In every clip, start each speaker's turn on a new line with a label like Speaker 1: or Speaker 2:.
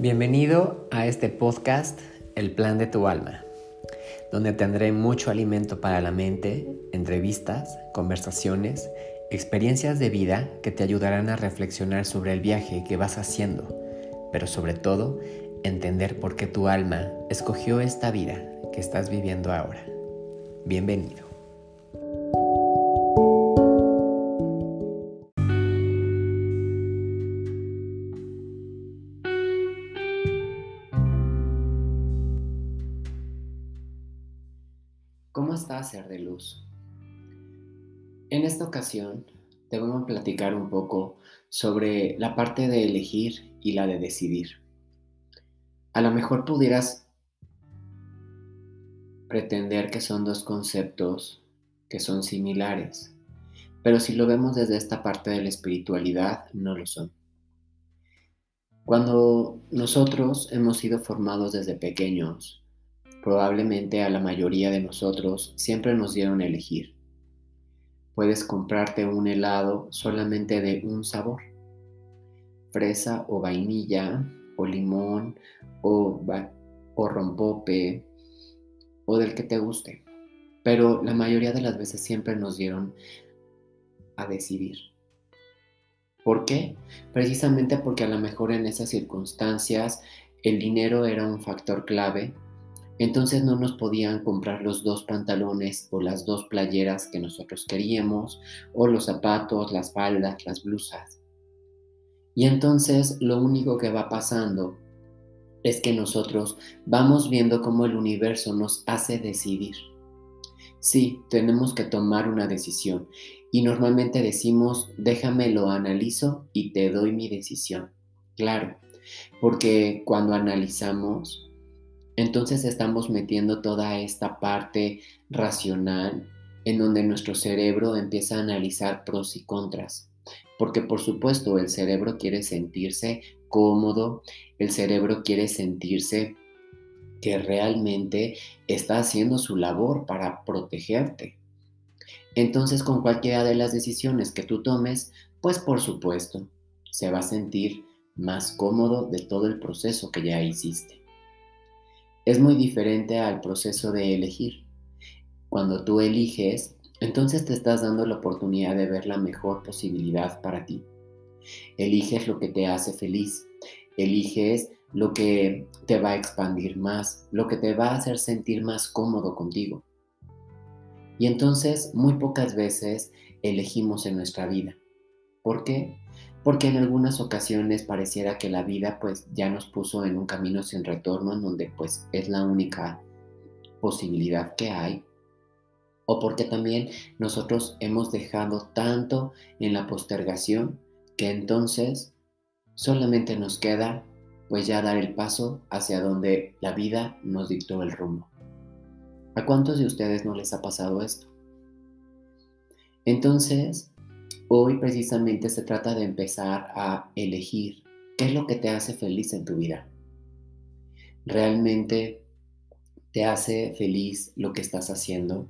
Speaker 1: Bienvenido a este podcast El Plan de tu Alma, donde tendré mucho alimento para la mente, entrevistas, conversaciones, experiencias de vida que te ayudarán a reflexionar sobre el viaje que vas haciendo, pero sobre todo entender por qué tu alma escogió esta vida que estás viviendo ahora. Bienvenido. ¿Cómo estás, ser de luz? En esta ocasión te voy a platicar un poco sobre la parte de elegir y la de decidir. A lo mejor pudieras pretender que son dos conceptos que son similares, pero si lo vemos desde esta parte de la espiritualidad, no lo son. Cuando nosotros hemos sido formados desde pequeños, Probablemente a la mayoría de nosotros siempre nos dieron a elegir. Puedes comprarte un helado solamente de un sabor. Fresa o vainilla, o limón, o, o rompope, o del que te guste. Pero la mayoría de las veces siempre nos dieron a decidir. ¿Por qué? Precisamente porque a lo mejor en esas circunstancias el dinero era un factor clave entonces no nos podían comprar los dos pantalones o las dos playeras que nosotros queríamos, o los zapatos, las faldas, las blusas. Y entonces lo único que va pasando es que nosotros vamos viendo cómo el universo nos hace decidir. Sí, tenemos que tomar una decisión y normalmente decimos, déjame lo analizo y te doy mi decisión. Claro, porque cuando analizamos entonces estamos metiendo toda esta parte racional en donde nuestro cerebro empieza a analizar pros y contras. Porque por supuesto el cerebro quiere sentirse cómodo, el cerebro quiere sentirse que realmente está haciendo su labor para protegerte. Entonces con cualquiera de las decisiones que tú tomes, pues por supuesto, se va a sentir más cómodo de todo el proceso que ya hiciste es muy diferente al proceso de elegir. Cuando tú eliges, entonces te estás dando la oportunidad de ver la mejor posibilidad para ti. Eliges lo que te hace feliz, eliges lo que te va a expandir más, lo que te va a hacer sentir más cómodo contigo. Y entonces muy pocas veces elegimos en nuestra vida. ¿Por qué? Porque en algunas ocasiones pareciera que la vida pues ya nos puso en un camino sin retorno en donde pues es la única posibilidad que hay o porque también nosotros hemos dejado tanto en la postergación que entonces solamente nos queda pues ya dar el paso hacia donde la vida nos dictó el rumbo. ¿A cuántos de ustedes no les ha pasado esto? Entonces, Hoy precisamente se trata de empezar a elegir qué es lo que te hace feliz en tu vida. ¿Realmente te hace feliz lo que estás haciendo?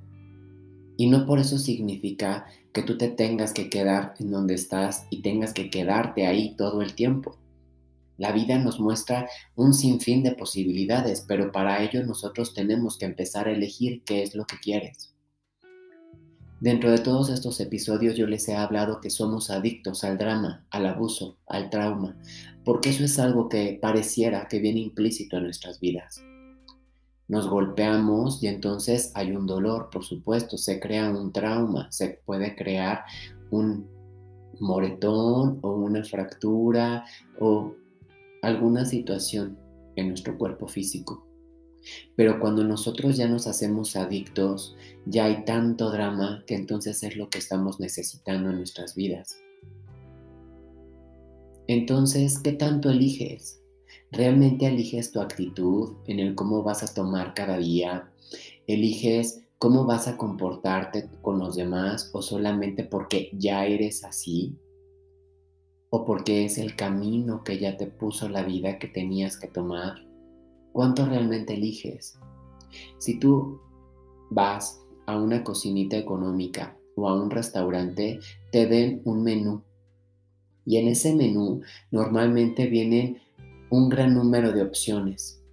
Speaker 1: Y no por eso significa que tú te tengas que quedar en donde estás y tengas que quedarte ahí todo el tiempo. La vida nos muestra un sinfín de posibilidades, pero para ello nosotros tenemos que empezar a elegir qué es lo que quieres. Dentro de todos estos episodios yo les he hablado que somos adictos al drama, al abuso, al trauma, porque eso es algo que pareciera que viene implícito en nuestras vidas. Nos golpeamos y entonces hay un dolor, por supuesto, se crea un trauma, se puede crear un moretón o una fractura o alguna situación en nuestro cuerpo físico. Pero cuando nosotros ya nos hacemos adictos, ya hay tanto drama que entonces es lo que estamos necesitando en nuestras vidas. Entonces, ¿qué tanto eliges? ¿Realmente eliges tu actitud en el cómo vas a tomar cada día? ¿Eliges cómo vas a comportarte con los demás o solamente porque ya eres así? ¿O porque es el camino que ya te puso la vida que tenías que tomar? ¿Cuánto realmente eliges? Si tú vas a una cocinita económica o a un restaurante, te den un menú. Y en ese menú normalmente vienen un gran número de opciones,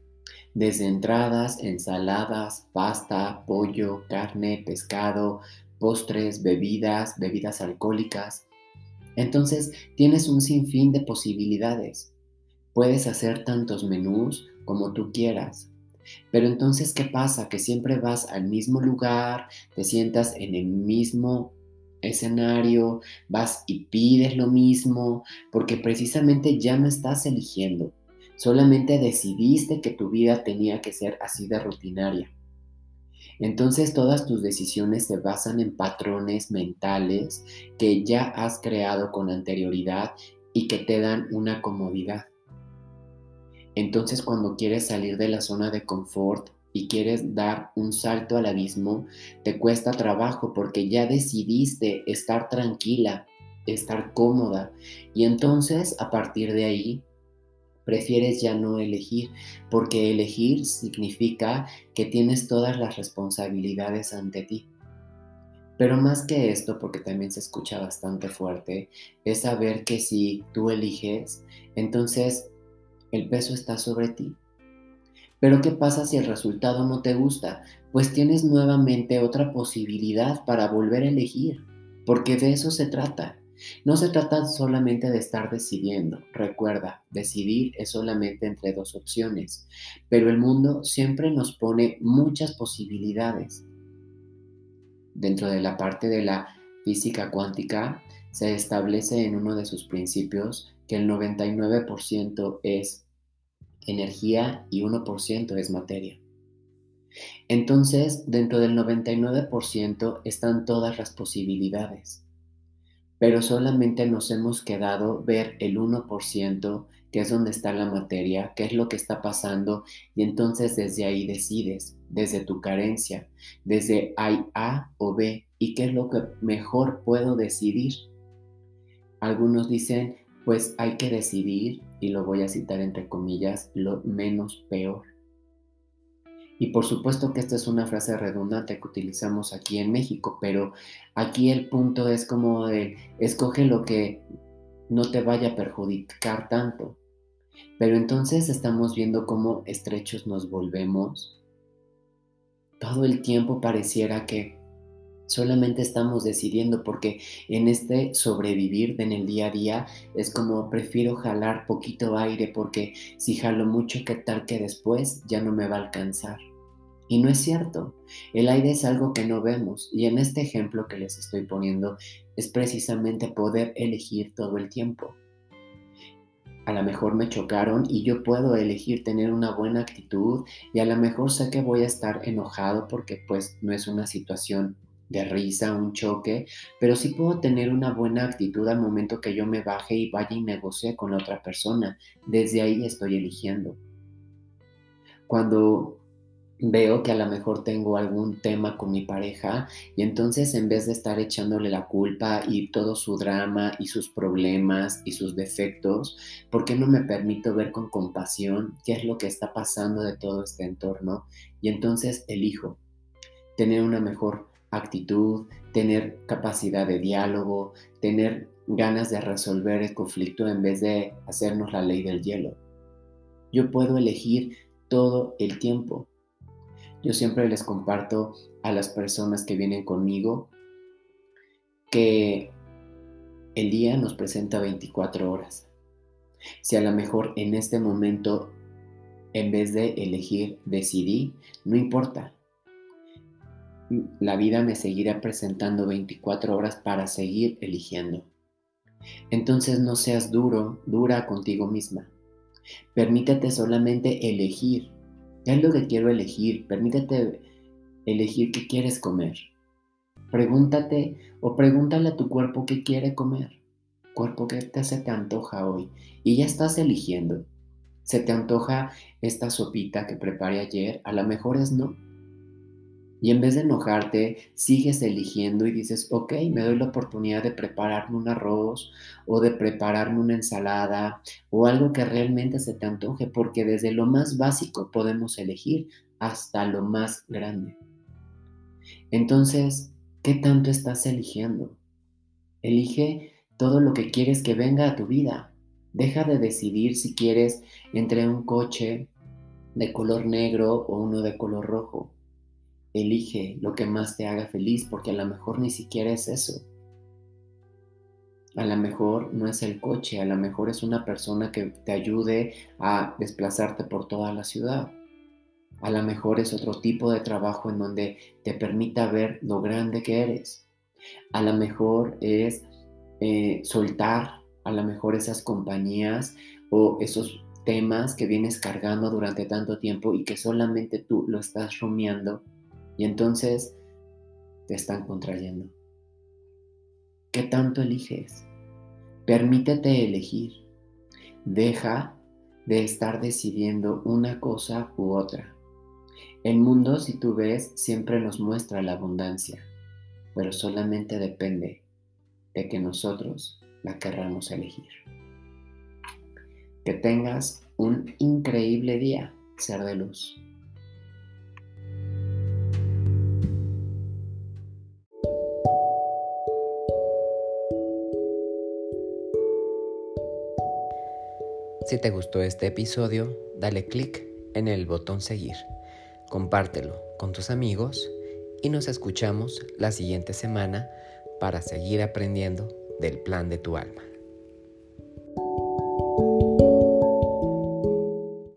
Speaker 1: desde entradas, ensaladas, pasta, pollo, carne, pescado, postres, bebidas, bebidas alcohólicas. Entonces tienes un sinfín de posibilidades. Puedes hacer tantos menús como tú quieras. Pero entonces, ¿qué pasa? Que siempre vas al mismo lugar, te sientas en el mismo escenario, vas y pides lo mismo, porque precisamente ya no estás eligiendo, solamente decidiste que tu vida tenía que ser así de rutinaria. Entonces todas tus decisiones se basan en patrones mentales que ya has creado con anterioridad y que te dan una comodidad. Entonces cuando quieres salir de la zona de confort y quieres dar un salto al abismo, te cuesta trabajo porque ya decidiste estar tranquila, estar cómoda. Y entonces a partir de ahí prefieres ya no elegir, porque elegir significa que tienes todas las responsabilidades ante ti. Pero más que esto, porque también se escucha bastante fuerte, es saber que si tú eliges, entonces el peso está sobre ti. Pero ¿qué pasa si el resultado no te gusta? Pues tienes nuevamente otra posibilidad para volver a elegir, porque de eso se trata. No se trata solamente de estar decidiendo. Recuerda, decidir es solamente entre dos opciones, pero el mundo siempre nos pone muchas posibilidades. Dentro de la parte de la física cuántica, se establece en uno de sus principios que el 99% es energía y 1% es materia. Entonces, dentro del 99% están todas las posibilidades, pero solamente nos hemos quedado ver el 1%, que es donde está la materia, qué es lo que está pasando, y entonces desde ahí decides, desde tu carencia, desde hay A o B, y qué es lo que mejor puedo decidir. Algunos dicen, pues hay que decidir y lo voy a citar entre comillas, lo menos peor. Y por supuesto que esta es una frase redundante que utilizamos aquí en México, pero aquí el punto es como de escoge lo que no te vaya a perjudicar tanto. Pero entonces estamos viendo cómo estrechos nos volvemos. Todo el tiempo pareciera que Solamente estamos decidiendo porque en este sobrevivir en el día a día es como prefiero jalar poquito aire porque si jalo mucho, ¿qué tal que después ya no me va a alcanzar? Y no es cierto. El aire es algo que no vemos y en este ejemplo que les estoy poniendo es precisamente poder elegir todo el tiempo. A lo mejor me chocaron y yo puedo elegir tener una buena actitud y a lo mejor sé que voy a estar enojado porque pues no es una situación de risa, un choque, pero sí puedo tener una buena actitud al momento que yo me baje y vaya y negocie con la otra persona. Desde ahí estoy eligiendo. Cuando veo que a lo mejor tengo algún tema con mi pareja y entonces en vez de estar echándole la culpa y todo su drama y sus problemas y sus defectos, ¿por qué no me permito ver con compasión qué es lo que está pasando de todo este entorno? Y entonces elijo tener una mejor actitud, tener capacidad de diálogo, tener ganas de resolver el conflicto en vez de hacernos la ley del hielo. Yo puedo elegir todo el tiempo. Yo siempre les comparto a las personas que vienen conmigo que el día nos presenta 24 horas. Si a lo mejor en este momento, en vez de elegir, decidí, no importa, la vida me seguirá presentando 24 horas para seguir eligiendo. Entonces no seas duro, dura contigo misma. Permítete solamente elegir. ¿Qué es lo que quiero elegir? Permítete elegir qué quieres comer. Pregúntate o pregúntale a tu cuerpo qué quiere comer. Cuerpo, ¿qué te se te antoja hoy? Y ya estás eligiendo. ¿Se te antoja esta sopita que preparé ayer? A lo mejor es no y en vez de enojarte, sigues eligiendo y dices, ok, me doy la oportunidad de prepararme un arroz o de prepararme una ensalada o algo que realmente se te antoje, porque desde lo más básico podemos elegir hasta lo más grande. Entonces, ¿qué tanto estás eligiendo? Elige todo lo que quieres que venga a tu vida. Deja de decidir si quieres entre un coche de color negro o uno de color rojo. Elige lo que más te haga feliz porque a lo mejor ni siquiera es eso. A lo mejor no es el coche, a lo mejor es una persona que te ayude a desplazarte por toda la ciudad. A lo mejor es otro tipo de trabajo en donde te permita ver lo grande que eres. A lo mejor es eh, soltar a lo mejor esas compañías o esos temas que vienes cargando durante tanto tiempo y que solamente tú lo estás rumiando y entonces te están contrayendo. ¿Qué tanto eliges? Permítete elegir. Deja de estar decidiendo una cosa u otra. El mundo, si tú ves, siempre nos muestra la abundancia, pero solamente depende de que nosotros la querramos elegir. Que tengas un increíble día, ser de luz. Si te gustó este episodio, dale click en el botón seguir, compártelo con tus amigos y nos escuchamos la siguiente semana para seguir aprendiendo del plan de tu alma.